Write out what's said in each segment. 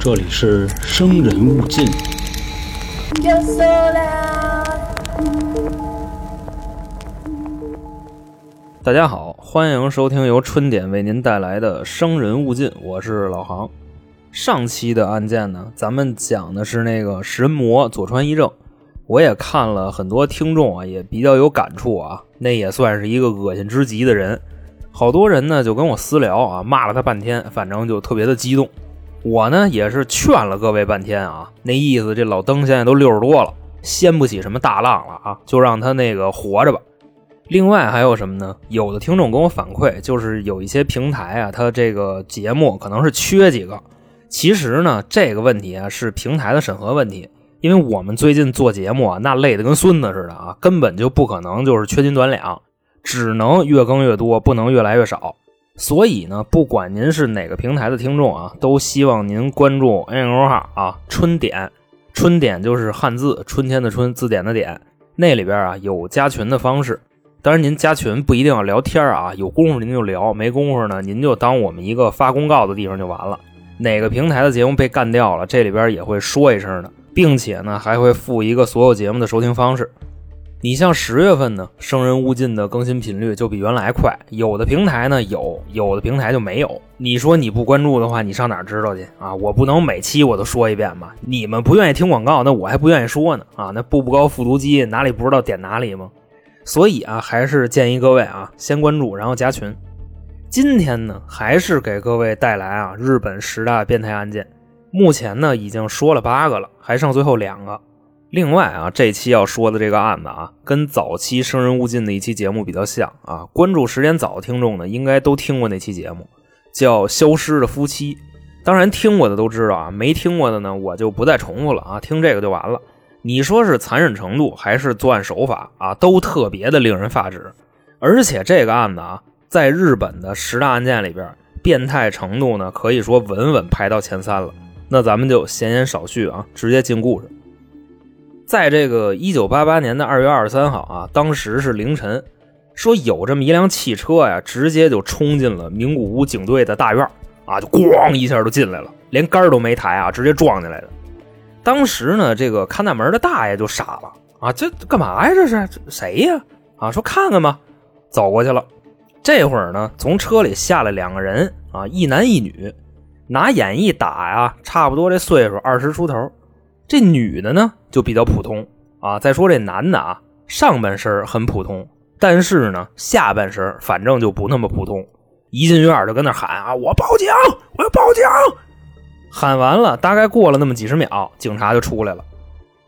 这里是生人勿近。大家好，欢迎收听由春点为您带来的《生人勿近》，我是老航。上期的案件呢，咱们讲的是那个食人魔佐川一正，我也看了很多听众啊，也比较有感触啊，那也算是一个恶心之极的人。好多人呢就跟我私聊啊，骂了他半天，反正就特别的激动。我呢也是劝了各位半天啊，那意思这老登现在都六十多了，掀不起什么大浪了啊，就让他那个活着吧。另外还有什么呢？有的听众跟我反馈，就是有一些平台啊，他这个节目可能是缺几个。其实呢，这个问题啊是平台的审核问题，因为我们最近做节目啊，那累得跟孙子似的啊，根本就不可能就是缺斤短两，只能越更越多，不能越来越少。所以呢，不管您是哪个平台的听众啊，都希望您关注 N 公号啊，春点，春点就是汉字春天的春，字典的典，那里边啊有加群的方式。当然，您加群不一定要聊天啊，有功夫您就聊，没功夫呢，您就当我们一个发公告的地方就完了。哪个平台的节目被干掉了，这里边也会说一声的，并且呢还会附一个所有节目的收听方式。你像十月份呢，生人勿近的更新频率就比原来快，有的平台呢有，有的平台就没有。你说你不关注的话，你上哪知道去啊？我不能每期我都说一遍吧？你们不愿意听广告，那我还不愿意说呢啊！那步步高复读机哪里不知道点哪里吗？所以啊，还是建议各位啊，先关注，然后加群。今天呢，还是给各位带来啊日本十大变态案件。目前呢，已经说了八个了，还剩最后两个。另外啊，这期要说的这个案子啊，跟早期《生人勿近》的一期节目比较像啊。关注时间早的听众呢，应该都听过那期节目，叫《消失的夫妻》。当然听过的都知道啊，没听过的呢，我就不再重复了啊，听这个就完了。你说是残忍程度还是作案手法啊，都特别的令人发指。而且这个案子啊，在日本的十大案件里边，变态程度呢，可以说稳稳排到前三了。那咱们就闲言少叙啊，直接进故事。在这个一九八八年的二月二十三号啊，当时是凌晨，说有这么一辆汽车呀，直接就冲进了名古屋警队的大院啊，就咣一下就进来了，连杆都没抬啊，直接撞进来的。当时呢，这个看大门的大爷就傻了啊，这干嘛呀？这是谁呀？啊，说看看吧，走过去了。这会儿呢，从车里下来两个人啊，一男一女，拿眼一打呀，差不多这岁数二十出头。这女的呢就比较普通啊。再说这男的啊，上半身很普通，但是呢，下半身反正就不那么普通。一进院就跟那喊啊：“我报警，我要报警！”喊完了，大概过了那么几十秒，警察就出来了，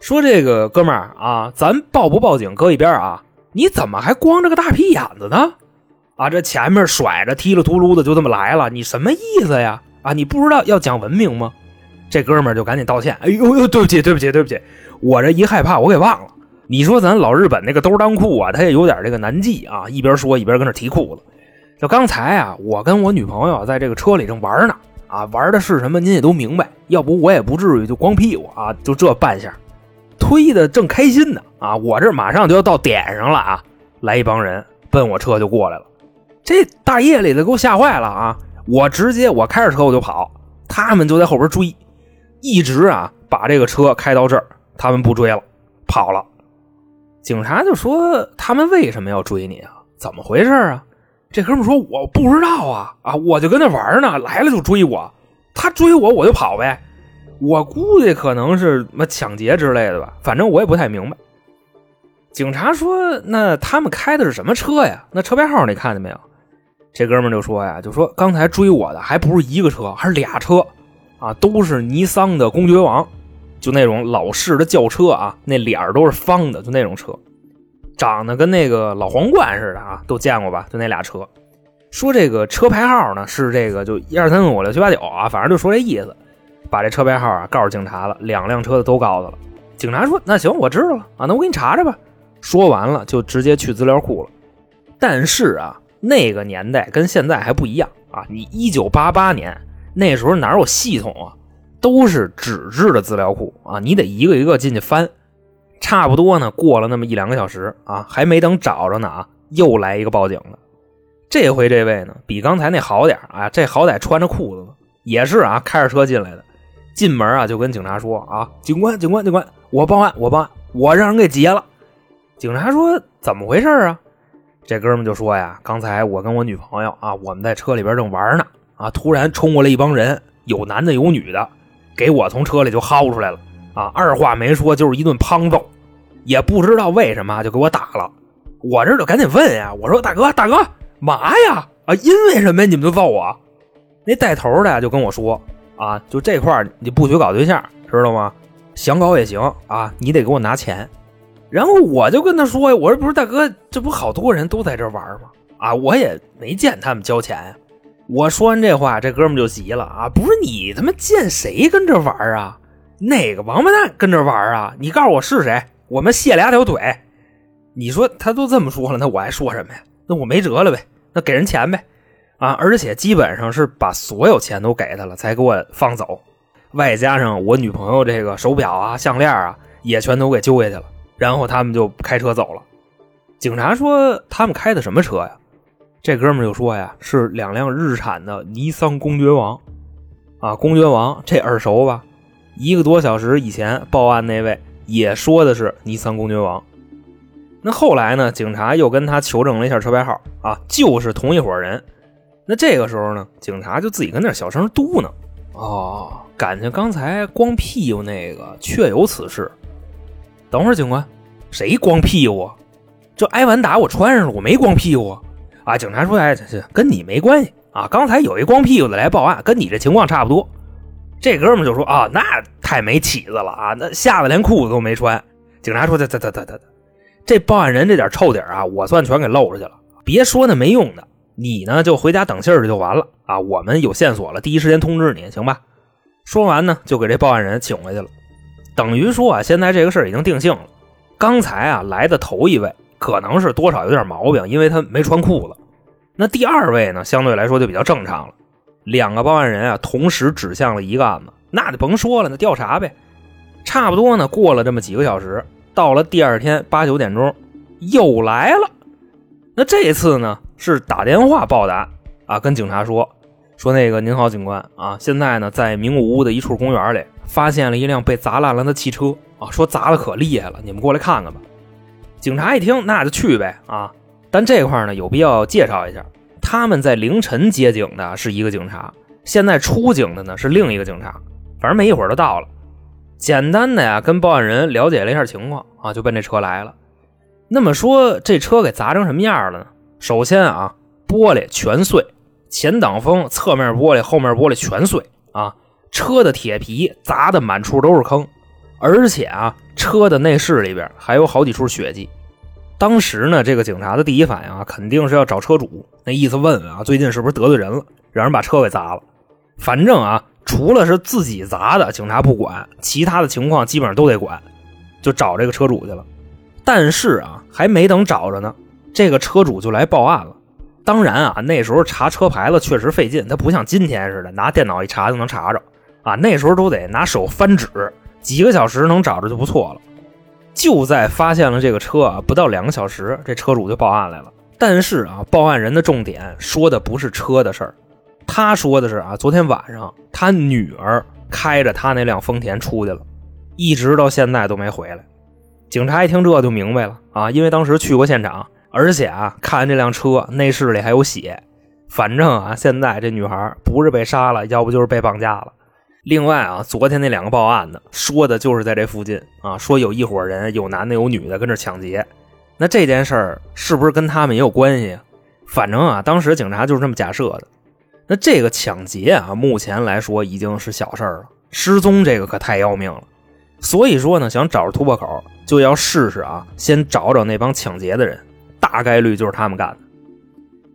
说：“这个哥们儿啊，咱报不报警搁一边啊，你怎么还光着个大屁眼子呢？啊，这前面甩着踢了秃噜的就这么来了，你什么意思呀？啊，你不知道要讲文明吗？”这哥们儿就赶紧道歉：“哎呦呦，对不起，对不起，对不起，我这一害怕我给忘了。你说咱老日本那个兜裆裤啊，他也有点这个难记啊。一边说一边跟那提裤子。就刚才啊，我跟我女朋友在这个车里正玩呢。”啊，玩的是什么？您也都明白，要不我也不至于就光屁股啊，就这半下，推的正开心呢啊！我这马上就要到点上了啊！来一帮人奔我车就过来了，这大夜里的给我吓坏了啊！我直接我开着车我就跑，他们就在后边追，一直啊把这个车开到这儿，他们不追了，跑了。警察就说他们为什么要追你啊？怎么回事啊？这哥们说：“我不知道啊，啊，我就跟那玩呢，来了就追我，他追我我就跑呗。我估计可能是什么抢劫之类的吧，反正我也不太明白。”警察说：“那他们开的是什么车呀？那车牌号你看见没有？”这哥们就说呀：“就说刚才追我的还不是一个车，还是俩车啊，都是尼桑的公爵王，就那种老式的轿车啊，那脸儿都是方的，就那种车。”长得跟那个老皇冠似的啊，都见过吧？就那俩车，说这个车牌号呢是这个就一二三四五六七八九啊，反正就说这意思。把这车牌号啊告诉警察了，两辆车的都告诉了。警察说：“那行，我知道了啊，那我给你查查吧。”说完了就直接去资料库了。但是啊，那个年代跟现在还不一样啊，你一九八八年那时候哪有系统啊？都是纸质的资料库啊，你得一个一个进去翻。差不多呢，过了那么一两个小时啊，还没等找着呢啊，又来一个报警了。这回这位呢，比刚才那好点啊，这好歹穿着裤子呢，也是啊，开着车进来的。进门啊，就跟警察说啊：“警官，警官，警官，我报案，我报案，我让人给劫了。”警察说：“怎么回事啊？”这哥们就说呀：“刚才我跟我女朋友啊，我们在车里边正玩呢，啊，突然冲过来一帮人，有男的有女的，给我从车里就薅出来了，啊，二话没说就是一顿胖揍，也不知道为什么就给我打了。我这就赶紧问呀，我说大哥，大哥，嘛呀？啊，因为什么你们就揍我？那带头的就跟我说。”啊，就这块你不许搞对象，知道吗？想搞也行啊，你得给我拿钱。然后我就跟他说呀，我说不是大哥，这不好多人都在这玩吗？啊，我也没见他们交钱呀。我说完这话，这哥们就急了啊，不是你他妈见谁跟这玩啊？哪个王八蛋跟这玩啊？你告诉我是谁？我们卸俩条腿。你说他都这么说了，那我还说什么呀？那我没辙了呗，那给人钱呗。啊，而且基本上是把所有钱都给他了，才给我放走，外加上我女朋友这个手表啊、项链啊，也全都给揪下去了。然后他们就开车走了。警察说他们开的什么车呀？这哥们就说呀，是两辆日产的尼桑公爵王。啊，公爵王这耳熟吧？一个多小时以前报案那位也说的是尼桑公爵王。那后来呢？警察又跟他求证了一下车牌号，啊，就是同一伙人。那这个时候呢，警察就自己跟那小声嘟囔：“哦，感情刚才光屁股那个确有此事。”等会儿，警官，谁光屁股？这挨完打我穿上了，我没光屁股啊！警察说：“哎，这这跟你没关系啊！刚才有一光屁股的来报案，跟你这情况差不多。”这哥们就说：“啊，那太没起子了啊！那吓得连裤子都没穿。”警察说：“这这这这这，这报案人这点臭底啊，我算全给露出去了。别说那没用的。”你呢，就回家等信儿就完了啊！我们有线索了，第一时间通知你，行吧？说完呢，就给这报案人请回去了。等于说啊，现在这个事儿已经定性了。刚才啊来的头一位可能是多少有点毛病，因为他没穿裤子。那第二位呢，相对来说就比较正常了。两个报案人啊，同时指向了一个案子，那就甭说了，那调查呗。差不多呢，过了这么几个小时，到了第二天八九点钟，又来了。那这次呢？是打电话报的啊，跟警察说说那个您好，警官啊，现在呢在名古屋的一处公园里发现了一辆被砸烂了的汽车啊，说砸的可厉害了，你们过来看看吧。警察一听那就去呗啊，但这块呢有必要介绍一下，他们在凌晨接警的是一个警察，现在出警的呢是另一个警察，反正没一会儿就到了，简单的呀跟报案人了解了一下情况啊，就奔这车来了。那么说这车给砸成什么样了呢？首先啊，玻璃全碎，前挡风、侧面玻璃、后面玻璃全碎啊！车的铁皮砸的满处都是坑，而且啊，车的内饰里边还有好几处血迹。当时呢，这个警察的第一反应啊，肯定是要找车主，那意思问问啊，最近是不是得罪人了，让人把车给砸了。反正啊，除了是自己砸的，警察不管，其他的情况基本上都得管，就找这个车主去了。但是啊，还没等找着呢。这个车主就来报案了。当然啊，那时候查车牌子确实费劲，他不像今天似的拿电脑一查就能查着啊。那时候都得拿手翻纸，几个小时能找着就不错了。就在发现了这个车啊，不到两个小时，这车主就报案来了。但是啊，报案人的重点说的不是车的事儿，他说的是啊，昨天晚上他女儿开着他那辆丰田出去了，一直到现在都没回来。警察一听这就明白了啊，因为当时去过现场。而且啊，看这辆车内饰里还有血，反正啊，现在这女孩不是被杀了，要不就是被绑架了。另外啊，昨天那两个报案的说的就是在这附近啊，说有一伙人，有男的有女的跟这抢劫。那这件事儿是不是跟他们也有关系？反正啊，当时警察就是这么假设的。那这个抢劫啊，目前来说已经是小事儿了，失踪这个可太要命了。所以说呢，想找着突破口，就要试试啊，先找找那帮抢劫的人。大概率就是他们干的。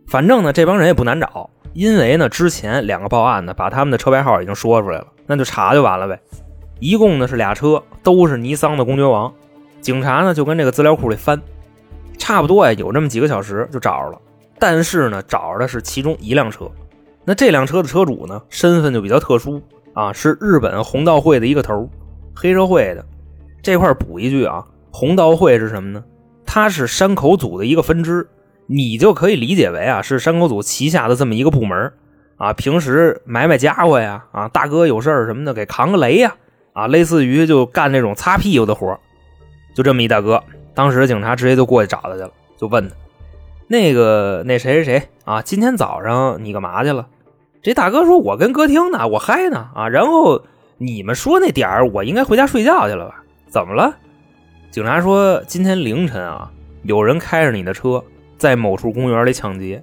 反正呢，这帮人也不难找，因为呢，之前两个报案的把他们的车牌号已经说出来了，那就查就完了呗。一共呢是俩车，都是尼桑的公爵王。警察呢就跟这个资料库里翻，差不多呀有这么几个小时就找着了。但是呢，找着的是其中一辆车。那这辆车的车主呢，身份就比较特殊啊，是日本红道会的一个头，黑社会的。这块补一句啊，红道会是什么呢？它是山口组的一个分支，你就可以理解为啊是山口组旗下的这么一个部门。啊，平时买买家伙呀，啊，大哥有事儿什么的给扛个雷呀，啊，类似于就干那种擦屁股的活就这么一大哥，当时警察直接就过去找他去了，就问他，那个那谁谁谁啊，今天早上你干嘛去了？这大哥说，我跟歌厅呢，我嗨呢，啊，然后你们说那点儿，我应该回家睡觉去了吧？怎么了？警察说，今天凌晨啊，有人开着你的车在某处公园里抢劫，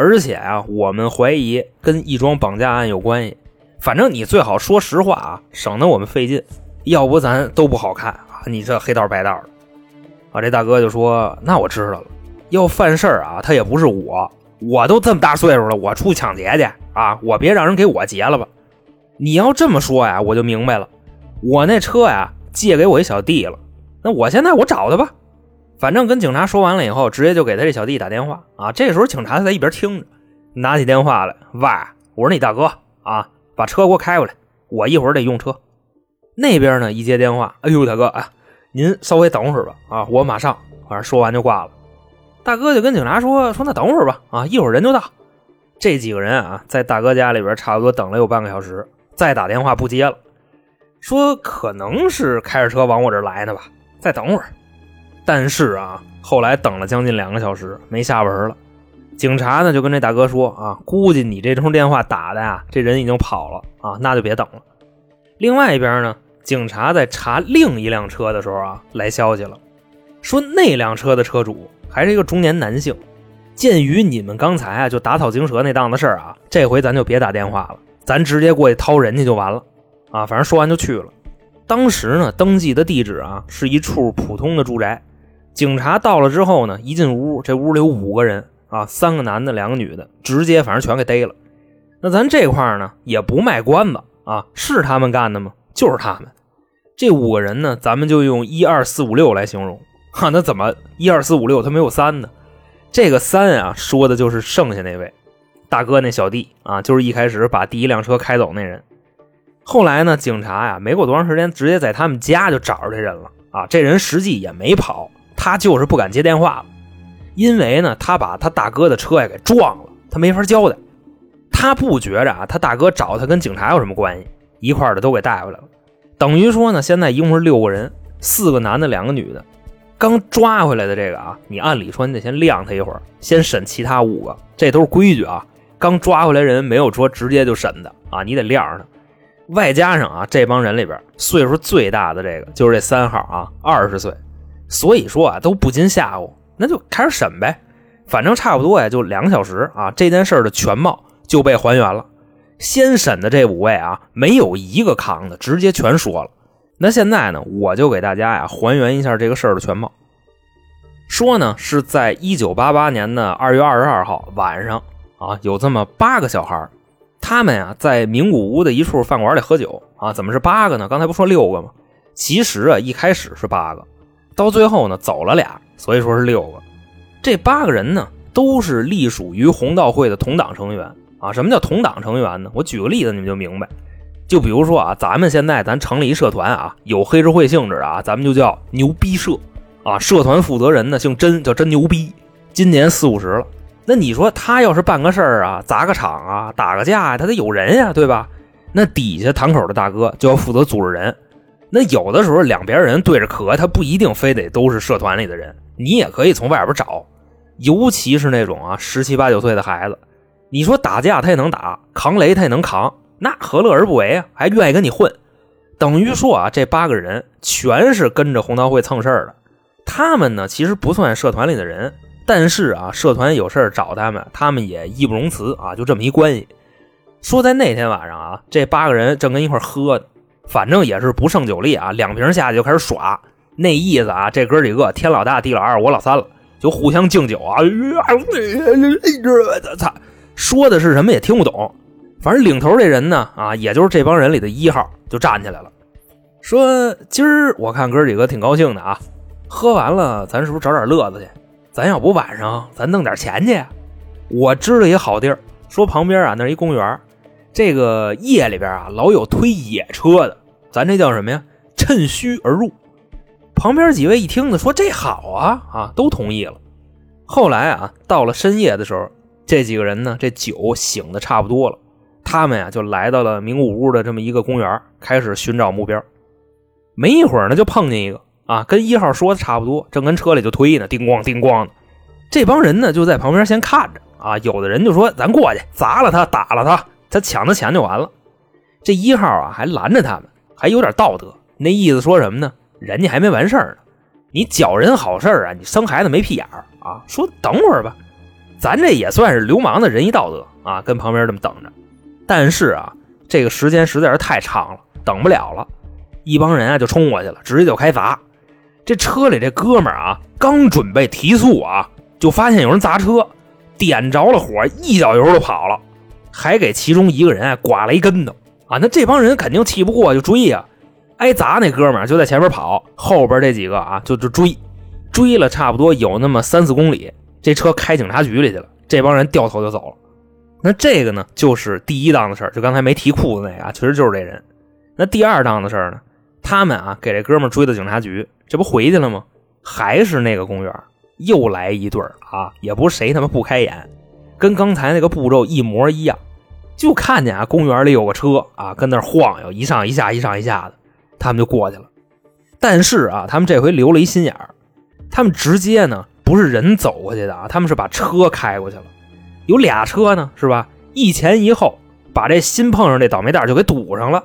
而且啊，我们怀疑跟一桩绑架案有关系。反正你最好说实话啊，省得我们费劲，要不咱都不好看啊。你这黑道白道的啊！这大哥就说：“那我知道了，要犯事儿啊，他也不是我，我都这么大岁数了，我出去抢劫去啊，我别让人给我劫了吧？你要这么说呀，我就明白了，我那车呀借给我一小弟了。”那我现在我找他吧，反正跟警察说完了以后，直接就给他这小弟打电话啊。这时候警察在一边听着，拿起电话来，喂，我说你大哥啊，把车给我开过来，我一会儿得用车。那边呢一接电话，哎呦大哥啊，您稍微等会儿吧啊，我马上。反正说完就挂了。大哥就跟警察说说那等会儿吧啊，一会儿人就到。这几个人啊，在大哥家里边差不多等了有半个小时，再打电话不接了，说可能是开着车往我这儿来呢吧。再等会儿，但是啊，后来等了将近两个小时，没下文了。警察呢就跟这大哥说啊，估计你这通电话打的呀，这人已经跑了啊，那就别等了。另外一边呢，警察在查另一辆车的时候啊，来消息了，说那辆车的车主还是一个中年男性。鉴于你们刚才啊就打草惊蛇那档子事儿啊，这回咱就别打电话了，咱直接过去掏人家就完了啊。反正说完就去了。当时呢，登记的地址啊是一处普通的住宅。警察到了之后呢，一进屋，这屋里有五个人啊，三个男的，两个女的，直接反正全给逮了。那咱这块呢也不卖关子啊，是他们干的吗？就是他们。这五个人呢，咱们就用一二四五六来形容。哈，那怎么一二四五六他没有三呢？这个三啊，说的就是剩下那位大哥那小弟啊，就是一开始把第一辆车开走那人。后来呢？警察呀，没过多长时间，直接在他们家就找着这人了啊！这人实际也没跑，他就是不敢接电话了，因为呢，他把他大哥的车呀给撞了，他没法交代。他不觉着啊，他大哥找他跟警察有什么关系，一块的都给带回来了。等于说呢，现在一共是六个人，四个男的，两个女的。刚抓回来的这个啊，你按理说你得先晾他一会儿，先审其他五个，这都是规矩啊。刚抓回来人没有说直接就审的啊，你得晾着他。外加上啊，这帮人里边岁数最大的这个就是这三号啊，二十岁，所以说啊都不禁吓唬，那就开始审呗，反正差不多呀，就两个小时啊，这件事的全貌就被还原了。先审的这五位啊，没有一个扛的，直接全说了。那现在呢，我就给大家呀还原一下这个事儿的全貌。说呢是在一九八八年的二月二十二号晚上啊，有这么八个小孩他们呀，在名古屋的一处饭馆里喝酒啊，怎么是八个呢？刚才不说六个吗？其实啊，一开始是八个，到最后呢，走了俩，所以说是六个。这八个人呢，都是隶属于红道会的同党成员啊。什么叫同党成员呢？我举个例子，你们就明白。就比如说啊，咱们现在咱成立一社团啊，有黑社会性质的啊，咱们就叫牛逼社啊。社团负责人呢，姓真，叫真牛逼，今年四五十了。那你说他要是办个事儿啊，砸个场啊，打个架呀，他得有人呀，对吧？那底下堂口的大哥就要负责组织人。那有的时候两边人对着磕，他不一定非得都是社团里的人，你也可以从外边找。尤其是那种啊十七八九岁的孩子，你说打架他也能打，扛雷他也能扛，那何乐而不为啊？还愿意跟你混。等于说啊，这八个人全是跟着红桃会蹭事儿的。他们呢，其实不算社团里的人。但是啊，社团有事找他们，他们也义不容辞啊，就这么一关系。说在那天晚上啊，这八个人正跟一块喝呢，反正也是不胜酒力啊，两瓶下去就开始耍，那意思啊，这哥几个天老大地老二我老三了，就互相敬酒啊。操，说的是什么也听不懂。反正领头这人呢，啊，也就是这帮人里的一号，就站起来了，说今儿我看哥几个挺高兴的啊，喝完了，咱是不是找点乐子去？咱要不晚上咱弄点钱去？我知道一好地儿，说旁边啊那是一公园，这个夜里边啊老有推野车的，咱这叫什么呀？趁虚而入。旁边几位一听呢，说这好啊啊，都同意了。后来啊到了深夜的时候，这几个人呢，这酒醒的差不多了，他们呀就来到了明雾屋的这么一个公园，开始寻找目标。没一会儿呢，就碰见一个啊，跟一号说的差不多，正跟车里就推呢，叮咣叮咣的。这帮人呢就在旁边先看着啊，有的人就说：“咱过去砸了他，打了他，他抢他钱就完了。”这一号啊还拦着他们，还有点道德，那意思说什么呢？人家还没完事儿呢，你搅人好事啊，你生孩子没屁眼儿啊？说等会儿吧。咱这也算是流氓的仁义道德啊，跟旁边这么等着。但是啊，这个时间实在是太长了，等不了了。一帮人啊就冲过去了，直接就开砸。这车里这哥们儿啊，刚准备提速啊，就发现有人砸车，点着了火，一脚油就跑了，还给其中一个人啊刮了一跟头啊。那这帮人肯定气不过，就追呀。挨砸那哥们儿就在前面跑，后边这几个啊就就追，追了差不多有那么三四公里。这车开警察局里去了，这帮人掉头就走了。那这个呢，就是第一档的事儿，就刚才没提裤子那个啊，其实就是这人。那第二档的事儿呢，他们啊给这哥们追到警察局，这不回去了吗？还是那个公园，又来一对儿啊，也不是谁他妈不开眼，跟刚才那个步骤一模一样。就看见啊，公园里有个车啊，跟那晃悠，一上一下，一上一下的，他们就过去了。但是啊，他们这回留了一心眼儿，他们直接呢。不是人走过去的啊，他们是把车开过去了，有俩车呢，是吧？一前一后，把这新碰上这倒霉蛋就给堵上了，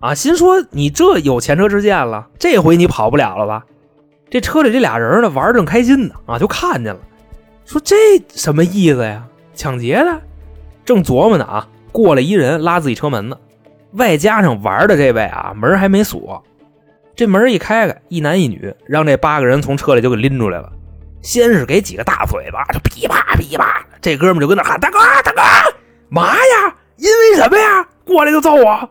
啊，心说你这有前车之鉴了，这回你跑不了了吧？这车里这俩人呢，玩正开心呢，啊，就看见了，说这什么意思呀？抢劫的，正琢磨呢啊，过来一人拉自己车门呢，外加上玩的这位啊，门还没锁，这门一开开，一男一女，让这八个人从车里就给拎出来了。先是给几个大嘴巴，就噼啪噼啪，这哥们就跟那喊：“大哥，大哥，嘛呀？因为什么呀？过来就揍我！”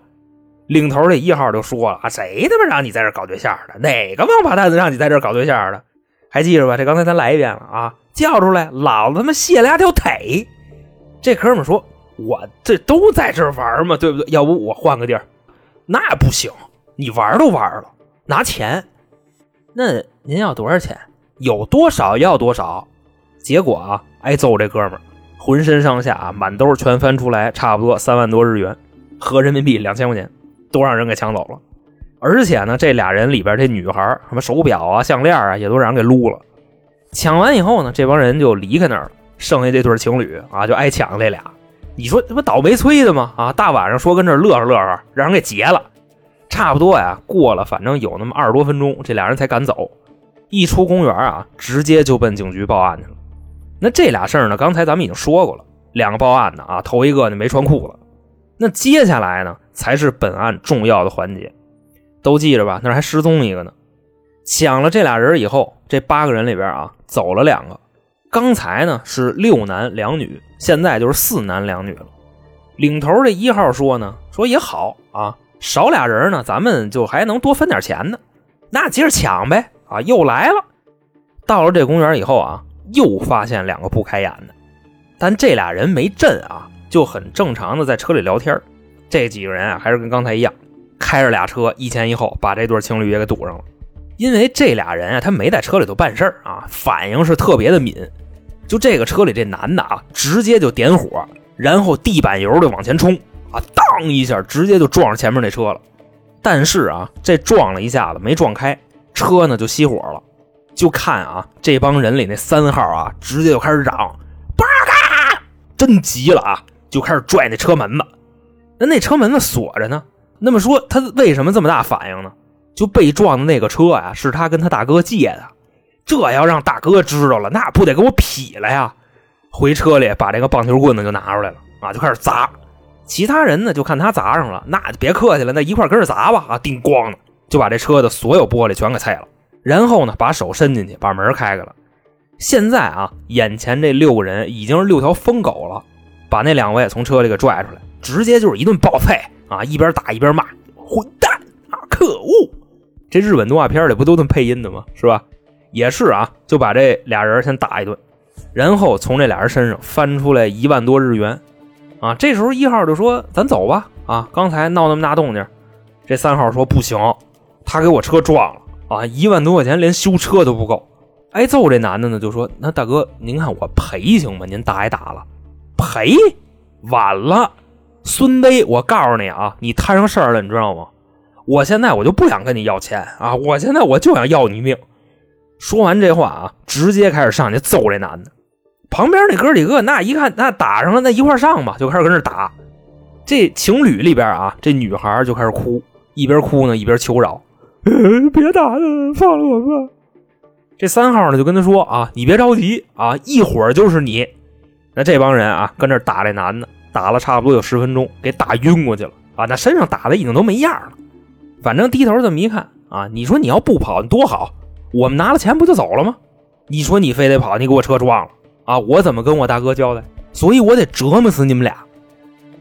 领头这一号就说了：“啊，谁他妈让你在这搞对象的？哪个王八蛋子让你在这搞对象的？还记着吧？这刚才咱来一遍了啊！叫出来，老子他妈卸了条腿！”这哥们说：“我这都在这玩嘛，对不对？要不我换个地儿？那不行，你玩都玩了，拿钱。那您要多少钱？”有多少要多少，结果啊，挨揍这哥们儿，浑身上下啊满兜全翻出来，差不多三万多日元，合人民币两千块钱，都让人给抢走了。而且呢，这俩人里边这女孩什么手表啊、项链啊，也都让人给撸了。抢完以后呢，这帮人就离开那儿了，剩下这对情侣啊，就挨抢这俩。你说这不倒霉催的吗？啊，大晚上说跟这乐呵乐呵，让人给劫了。差不多呀，过了反正有那么二十多分钟，这俩人才敢走。一出公园啊，直接就奔警局报案去了。那这俩事儿呢，刚才咱们已经说过了，两个报案的啊，头一个呢没穿裤子。那接下来呢，才是本案重要的环节，都记着吧？那还失踪一个呢。抢了这俩人以后，这八个人里边啊，走了两个。刚才呢是六男两女，现在就是四男两女了。领头这一号说呢，说也好啊，少俩人呢，咱们就还能多分点钱呢。那接着抢呗。啊，又来了！到了这公园以后啊，又发现两个不开眼的，但这俩人没震啊，就很正常的在车里聊天。这几个人啊，还是跟刚才一样，开着俩车一前一后，把这对情侣也给堵上了。因为这俩人啊，他没在车里头办事儿啊，反应是特别的敏。就这个车里这男的啊，直接就点火，然后地板油就往前冲啊，当一下，直接就撞上前面那车了。但是啊，这撞了一下子没撞开。车呢就熄火了，就看啊，这帮人里那三号啊，直接就开始嚷：“八嘎！”真急了啊，就开始拽那车门子。那那车门子锁着呢。那么说他为什么这么大反应呢？就被撞的那个车呀，是他跟他大哥借的。这要让大哥知道了，那不得给我劈了呀！回车里把这个棒球棍子就拿出来了啊，就开始砸。其他人呢就看他砸上了，那就别客气了，那一块跟着砸吧啊！叮咣的。就把这车的所有玻璃全给碎了，然后呢，把手伸进去，把门开开了。现在啊，眼前这六个人已经是六条疯狗了，把那两位从车里给拽出来，直接就是一顿暴踹啊！一边打一边骂：“混蛋啊，可恶！”这日本动画片里不都这么配音的吗？是吧？也是啊，就把这俩人先打一顿，然后从这俩人身上翻出来一万多日元啊！这时候一号就说：“咱走吧！啊，刚才闹那么大动静。”这三号说：“不行。”他给我车撞了啊！一万多块钱连修车都不够。挨揍这男的呢就说：“那大哥，您看我赔行吗？您打也打了。”赔？晚了，孙威，我告诉你啊，你摊上事儿了，你知道吗？我现在我就不想跟你要钱啊！我现在我就想要你命。说完这话啊，直接开始上去揍这男的。旁边那哥几个那一看，那打上了，那一块上吧，就开始跟那打。这情侣里边啊，这女孩就开始哭，一边哭呢一边求饶：“别打了，放了我吧。”这三号呢就跟他说：“啊，你别着急啊，一会儿就是你。”那这帮人啊，跟这打这男的，打了差不多有十分钟，给打晕过去了啊！那身上打的已经都没样了。反正低头这么一看啊，你说你要不跑，你多好，我们拿了钱不就走了吗？你说你非得跑，你给我车撞了啊，我怎么跟我大哥交代？所以我得折磨死你们俩。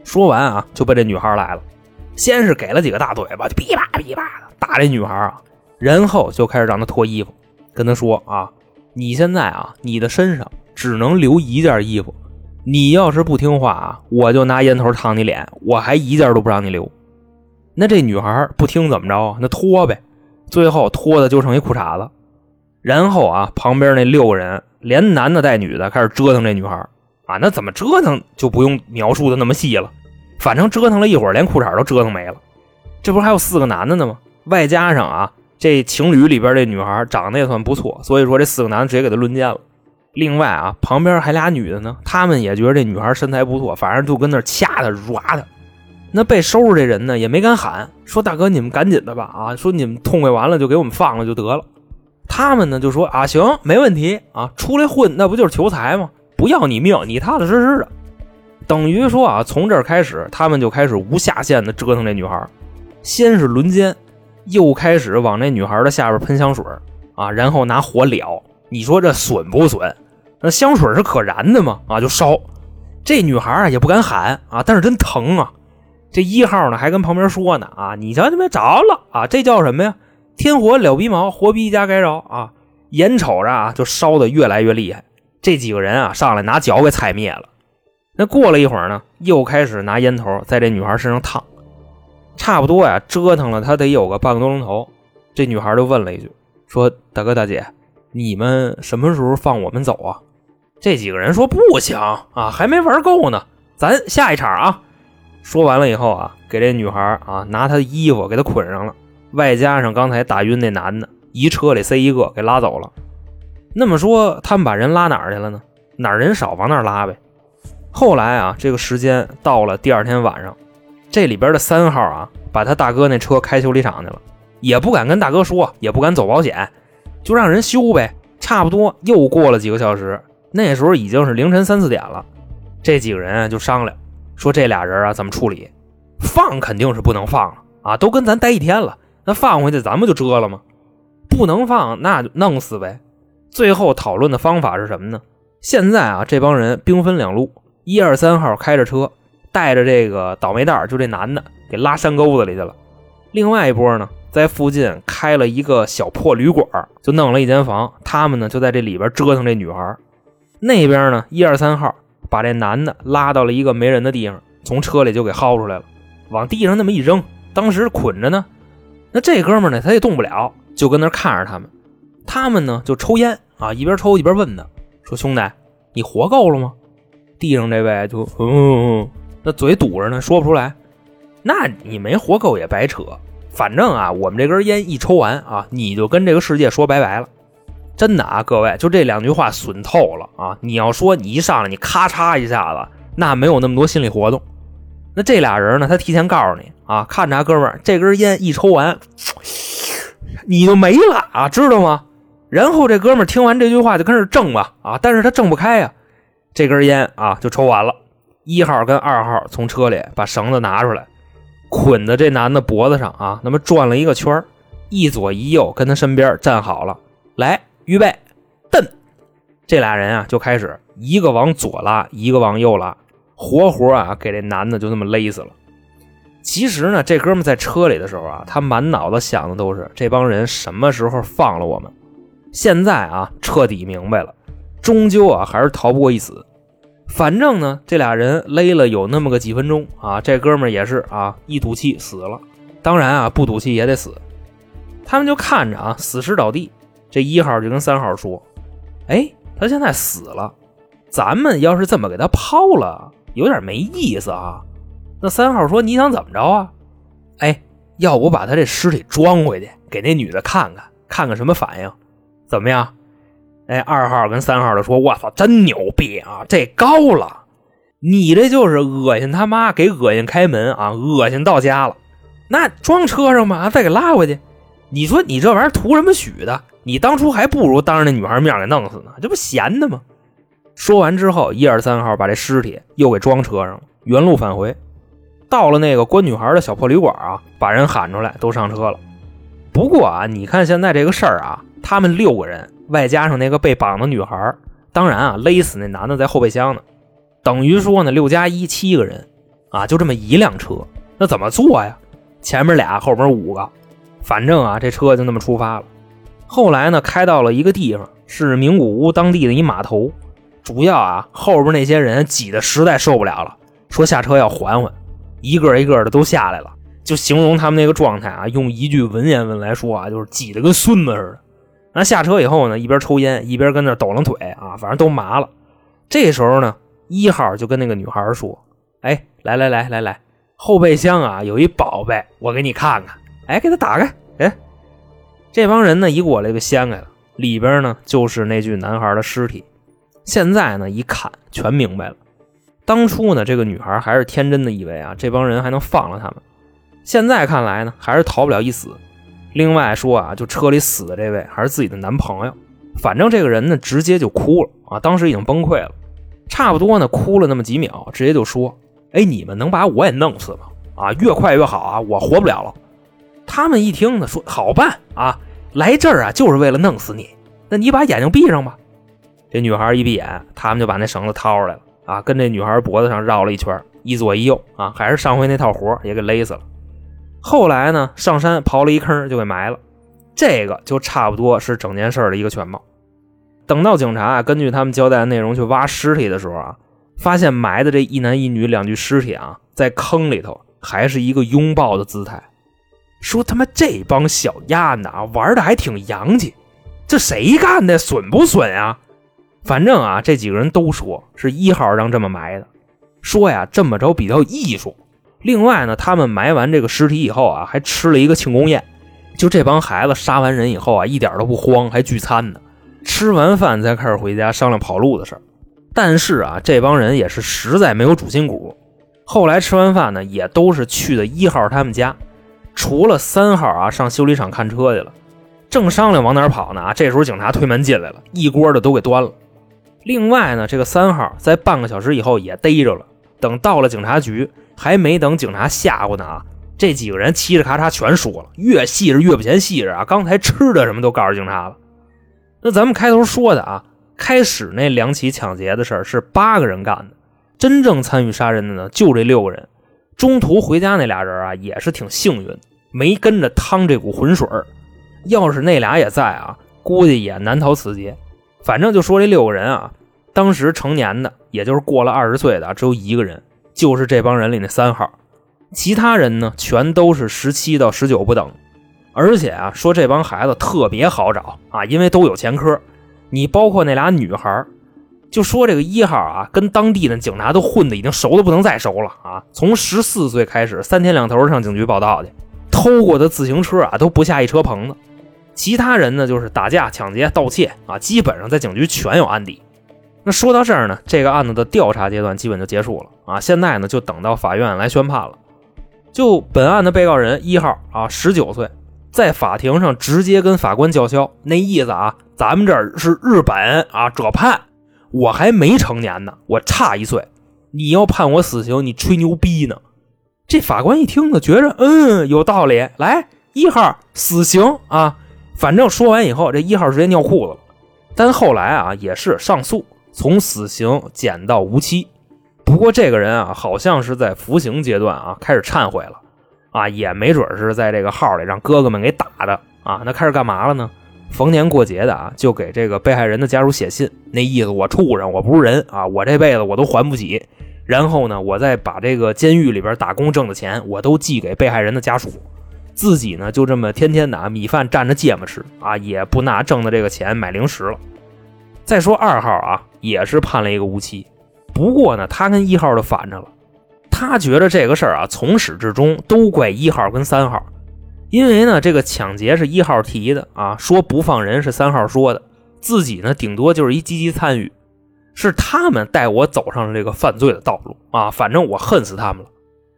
说完啊，就被这女孩来了，先是给了几个大嘴巴，就噼啪噼啪的打这女孩啊，然后就开始让她脱衣服，跟她说啊，你现在啊，你的身上只能留一件衣服，你要是不听话啊，我就拿烟头烫你脸，我还一件都不让你留。那这女孩不听怎么着啊？那脱呗，最后脱的就剩一裤衩子。然后啊，旁边那六个人连男的带女的开始折腾这女孩啊。那怎么折腾就不用描述的那么细了，反正折腾了一会儿，连裤衩都折腾没了。这不还有四个男的呢吗？外加上啊，这情侣里边这女孩长得也算不错，所以说这四个男的直接给她轮奸了。另外啊，旁边还俩女的呢，他们也觉得这女孩身材不错，反正就跟那掐她、抓她。那被收拾这人呢，也没敢喊，说大哥你们赶紧的吧，啊，说你们痛快完了就给我们放了就得了。他们呢就说啊，行，没问题啊，出来混那不就是求财吗？不要你命，你踏踏实实的。等于说啊，从这儿开始，他们就开始无下限的折腾这女孩，先是轮奸，又开始往那女孩的下边喷香水啊，然后拿火燎。你说这损不损？那香水是可燃的嘛？啊，就烧。这女孩啊也不敢喊啊，但是真疼啊。这一号呢，还跟旁边说呢啊，你瞧，你别着了啊，这叫什么呀？天火燎鼻毛，活逼加该着啊！眼瞅着啊，就烧的越来越厉害。这几个人啊，上来拿脚给踩灭了。那过了一会儿呢，又开始拿烟头在这女孩身上烫，差不多呀，折腾了他得有个半个多钟头。这女孩就问了一句，说：“大哥大姐，你们什么时候放我们走啊？”这几个人说：“不行啊，还没玩够呢，咱下一场啊。”说完了以后啊，给这女孩啊拿她的衣服给她捆上了，外加上刚才打晕那男的，一车里塞一个给拉走了。那么说他们把人拉哪儿去了呢？哪儿人少往哪儿拉呗。后来啊，这个时间到了第二天晚上，这里边的三号啊，把他大哥那车开修理厂去了，也不敢跟大哥说，也不敢走保险，就让人修呗。差不多又过了几个小时，那时候已经是凌晨三四点了，这几个人就商量。说这俩人啊怎么处理？放肯定是不能放了啊，都跟咱待一天了，那放回去咱们就折了吗？不能放，那就弄死呗。最后讨论的方法是什么呢？现在啊这帮人兵分两路，一二三号开着车带着这个倒霉蛋，就这男的给拉山沟子里去了。另外一波呢在附近开了一个小破旅馆，就弄了一间房，他们呢就在这里边折腾这女孩。那边呢一二三号。把这男的拉到了一个没人的地方，从车里就给薅出来了，往地上那么一扔，当时捆着呢。那这哥们呢，他也动不了，就跟那看着他们。他们呢就抽烟啊，一边抽一边问他，说：“兄弟，你活够了吗？”地上这位就嗯，那嘴堵着呢，说不出来。那你没活够也白扯，反正啊，我们这根烟一抽完啊，你就跟这个世界说拜拜了。真的啊，各位，就这两句话损透了啊！你要说你一上来你咔嚓一下子，那没有那么多心理活动。那这俩人呢，他提前告诉你啊，看着啊，哥们儿，这根烟一抽完，你就没了啊，知道吗？然后这哥们儿听完这句话就跟着挣吧啊，但是他挣不开呀，这根烟啊就抽完了。一号跟二号从车里把绳子拿出来，捆在这男的脖子上啊，那么转了一个圈一左一右跟他身边站好了，来。预备，蹬！这俩人啊就开始一个往左拉，一个往右拉，活活啊给这男的就那么勒死了。其实呢，这哥们在车里的时候啊，他满脑子想的都是这帮人什么时候放了我们。现在啊，彻底明白了，终究啊还是逃不过一死。反正呢，这俩人勒了有那么个几分钟啊，这哥们也是啊一赌气死了。当然啊，不赌气也得死。他们就看着啊死尸倒地。这一号就跟三号说：“哎，他现在死了，咱们要是这么给他抛了，有点没意思啊。那三号说：“你想怎么着啊？哎，要不把他这尸体装回去，给那女的看看，看看什么反应，怎么样？”哎，二号跟三号的说：“我操，真牛逼啊！这高了，你这就是恶心他妈，给恶心开门啊，恶心到家了。那装车上吧，再给拉回去。你说你这玩意儿图什么许的？你当初还不如当着那女孩面给弄死呢，这不闲的吗？”说完之后，一二三号把这尸体又给装车上了，原路返回。到了那个关女孩的小破旅馆啊，把人喊出来，都上车了。不过啊，你看现在这个事儿啊，他们六个人。外加上那个被绑的女孩，当然啊，勒死那男的在后备箱呢，等于说呢，六加一七个人啊，就这么一辆车，那怎么坐呀？前面俩，后边五个，反正啊，这车就那么出发了。后来呢，开到了一个地方，是名古屋当地的一码头。主要啊，后边那些人挤得实在受不了了，说下车要缓缓，一个一个的都下来了，就形容他们那个状态啊，用一句文言文来说啊，就是挤得跟孙子似的。那下车以后呢，一边抽烟一边跟那抖楞腿啊，反正都麻了。这时候呢，一号就跟那个女孩说：“哎，来来来来来，后备箱啊有一宝贝，我给你看看。哎，给他打开。哎，这帮人呢一过来就掀开了，里边呢就是那具男孩的尸体。现在呢一看全明白了，当初呢这个女孩还是天真的以为啊这帮人还能放了他们，现在看来呢还是逃不了一死。”另外说啊，就车里死的这位还是自己的男朋友，反正这个人呢直接就哭了啊，当时已经崩溃了，差不多呢哭了那么几秒，直接就说：“哎，你们能把我也弄死吗？啊，越快越好啊，我活不了了。”他们一听呢，说：“好办啊，来这儿啊就是为了弄死你，那你把眼睛闭上吧。”这女孩一闭眼，他们就把那绳子掏出来了啊，跟这女孩脖子上绕了一圈，一左一右啊，还是上回那套活也给勒死了。后来呢，上山刨了一坑就给埋了，这个就差不多是整件事的一个全貌。等到警察啊根据他们交代的内容去挖尸体的时候啊，发现埋的这一男一女两具尸体啊，在坑里头还是一个拥抱的姿态。说他妈这帮小丫子啊，玩的还挺洋气，这谁干的？损不损啊？反正啊，这几个人都说是一号让这么埋的，说呀这么着比较艺术。另外呢，他们埋完这个尸体以后啊，还吃了一个庆功宴。就这帮孩子杀完人以后啊，一点都不慌，还聚餐呢。吃完饭才开始回家商量跑路的事儿。但是啊，这帮人也是实在没有主心骨。后来吃完饭呢，也都是去的一号他们家，除了三号啊上修理厂看车去了。正商量往哪跑呢，这时候警察推门进来了，一锅的都给端了。另外呢，这个三号在半个小时以后也逮着了。等到了警察局。还没等警察吓唬呢啊，这几个人嘁哩咔嚓全说了，越细致越不嫌细致啊！刚才吃的什么都告诉警察了。那咱们开头说的啊，开始那两起抢劫的事是八个人干的，真正参与杀人的呢就这六个人。中途回家那俩人啊也是挺幸运，没跟着趟这股浑水要是那俩也在啊，估计也难逃此劫。反正就说这六个人啊，当时成年的，也就是过了二十岁的，只有一个人。就是这帮人里那三号，其他人呢全都是十七到十九不等，而且啊说这帮孩子特别好找啊，因为都有前科。你包括那俩女孩，就说这个一号啊，跟当地的警察都混的已经熟的不能再熟了啊。从十四岁开始，三天两头上警局报道去，偷过的自行车啊都不下一车棚子。其他人呢就是打架、抢劫、盗窃啊，基本上在警局全有案底。那说到这儿呢，这个案子的调查阶段基本就结束了啊！现在呢，就等到法院来宣判了。就本案的被告人一号啊，十九岁，在法庭上直接跟法官叫嚣，那意思啊，咱们这儿是日本啊，这判我还没成年呢，我差一岁，你要判我死刑，你吹牛逼呢？这法官一听呢，觉着嗯有道理，来一号死刑啊！反正说完以后，这一号直接尿裤子了。但后来啊，也是上诉。从死刑减到无期，不过这个人啊，好像是在服刑阶段啊开始忏悔了，啊，也没准是在这个号里让哥哥们给打的啊。那开始干嘛了呢？逢年过节的啊，就给这个被害人的家属写信，那意思我畜生，我不是人啊，我这辈子我都还不起。然后呢，我再把这个监狱里边打工挣的钱，我都寄给被害人的家属，自己呢就这么天天的米饭蘸着芥末吃啊，也不拿挣的这个钱买零食了。再说二号啊。也是判了一个无期。不过呢，他跟一号就反着了，他觉得这个事儿啊，从始至终都怪一号跟三号，因为呢，这个抢劫是一号提的啊，说不放人是三号说的，自己呢顶多就是一积极参与，是他们带我走上了这个犯罪的道路啊，反正我恨死他们了。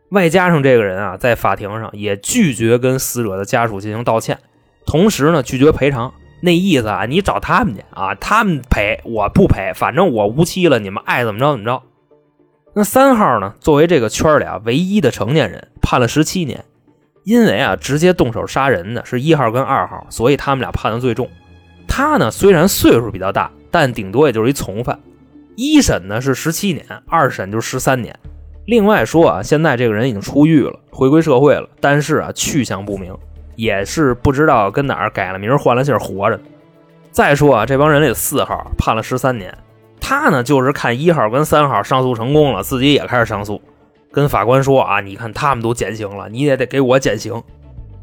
外加上这个人啊，在法庭上也拒绝跟死者的家属进行道歉，同时呢，拒绝赔偿。那意思啊，你找他们去啊，他们赔，我不赔，反正我无期了，你们爱怎么着怎么着。那三号呢，作为这个圈里啊唯一的成年人，判了十七年。因为啊，直接动手杀人的是一号跟二号，所以他们俩判的最重。他呢，虽然岁数比较大，但顶多也就是一从犯。一审呢是十七年，二审就十三年。另外说啊，现在这个人已经出狱了，回归社会了，但是啊，去向不明。也是不知道跟哪儿改了名换了姓活着。再说啊，这帮人里四号判了十三年，他呢就是看一号跟三号上诉成功了，自己也开始上诉，跟法官说啊，你看他们都减刑了，你也得给我减刑。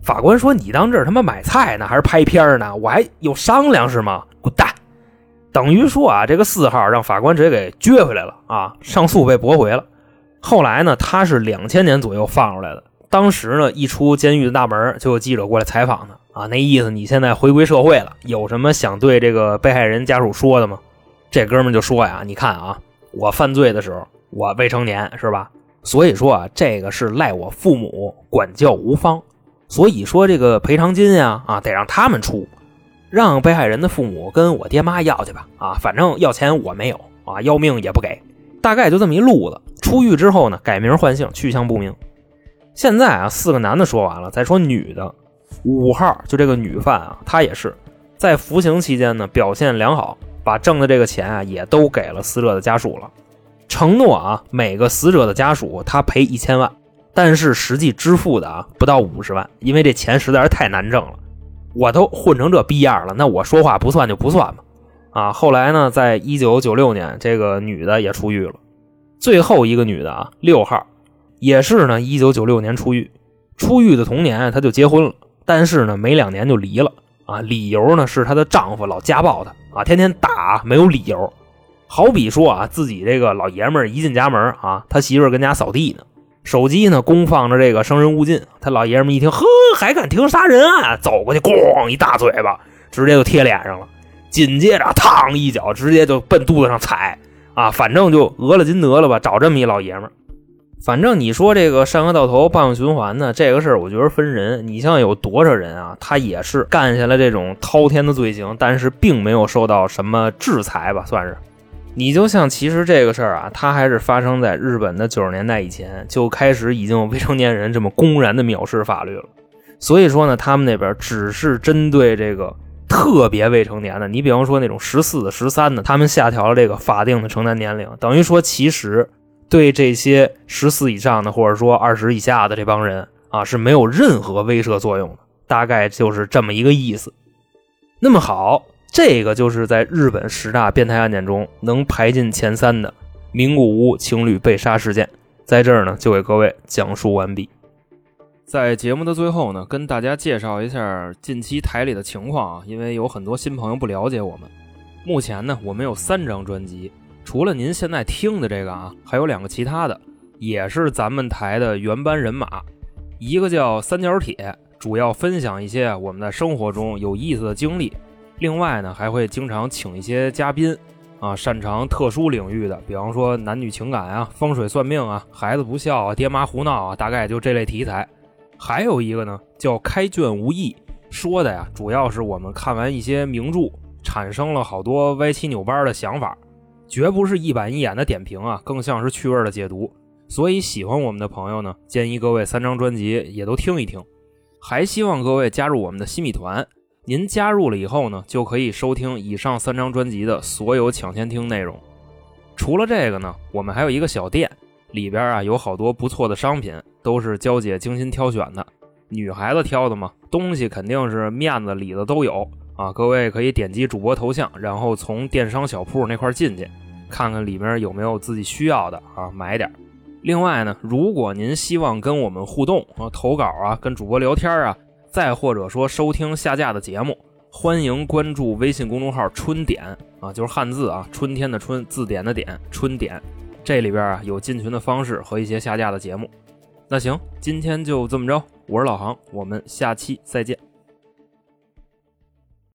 法官说你当这儿他妈买菜呢，还是拍片呢？我还有商量是吗？滚蛋！等于说啊，这个四号让法官直接给撅回来了啊，上诉被驳回了。后来呢，他是两千年左右放出来的。当时呢，一出监狱的大门，就有记者过来采访他啊，那意思你现在回归社会了，有什么想对这个被害人家属说的吗？这哥们就说呀，你看啊，我犯罪的时候我未成年是吧？所以说啊，这个是赖我父母管教无方，所以说这个赔偿金呀啊得让他们出，让被害人的父母跟我爹妈要去吧啊，反正要钱我没有啊，要命也不给，大概就这么一路子。出狱之后呢，改名换姓，去向不明。现在啊，四个男的说完了，再说女的，五号就这个女犯啊，她也是在服刑期间呢表现良好，把挣的这个钱啊也都给了死者的家属了，承诺啊每个死者的家属他赔一千万，但是实际支付的啊不到五十万，因为这钱实在是太难挣了，我都混成这逼样了，那我说话不算就不算吧，啊，后来呢，在一九九六年，这个女的也出狱了，最后一个女的啊六号。也是呢，一九九六年出狱，出狱的同年她就结婚了，但是呢，没两年就离了啊。理由呢是她的丈夫老家暴她啊，天天打，没有理由。好比说啊，自己这个老爷们儿一进家门啊，他媳妇儿跟家扫地呢，手机呢公放着这个《生人勿近》，他老爷们一听，呵，还敢听杀人案？走过去，咣一大嘴巴，直接就贴脸上了。紧接着，嘡一脚，直接就奔肚子上踩啊，反正就讹了金得了吧，找这么一老爷们儿。反正你说这个善恶到头，报应循环呢，这个事儿我觉得分人。你像有多少人啊，他也是干下了这种滔天的罪行，但是并没有受到什么制裁吧，算是。你就像其实这个事儿啊，它还是发生在日本的九十年代以前就开始已经有未成年人这么公然的藐视法律了。所以说呢，他们那边只是针对这个特别未成年的，你比方说那种十四的、十三的，他们下调了这个法定的成年年龄，等于说其实。对这些十四以上的，或者说二十以下的这帮人啊，是没有任何威慑作用的，大概就是这么一个意思。那么好，这个就是在日本十大变态案件中能排进前三的名古屋情侣被杀事件，在这儿呢就给各位讲述完毕。在节目的最后呢，跟大家介绍一下近期台里的情况啊，因为有很多新朋友不了解我们。目前呢，我们有三张专辑。除了您现在听的这个啊，还有两个其他的，也是咱们台的原班人马。一个叫三角铁，主要分享一些我们在生活中有意思的经历。另外呢，还会经常请一些嘉宾啊，擅长特殊领域的，比方说男女情感啊、风水算命啊、孩子不孝啊、爹妈胡闹啊，大概就这类题材。还有一个呢，叫开卷无益，说的呀，主要是我们看完一些名著，产生了好多歪七扭八的想法。绝不是一板一眼的点评啊，更像是趣味的解读。所以喜欢我们的朋友呢，建议各位三张专辑也都听一听。还希望各位加入我们的新米团。您加入了以后呢，就可以收听以上三张专辑的所有抢先听内容。除了这个呢，我们还有一个小店，里边啊有好多不错的商品，都是娇姐精心挑选的，女孩子挑的嘛，东西肯定是面子里子都有啊。各位可以点击主播头像，然后从电商小铺那块进去，看看里面有没有自己需要的啊，买点儿。另外呢，如果您希望跟我们互动啊，投稿啊，跟主播聊天啊，再或者说收听下架的节目，欢迎关注微信公众号“春点”啊，就是汉字啊，春天的春，字典的点，春点。这里边啊有进群的方式和一些下架的节目。那行今天就这么着我是老航我们下期再见。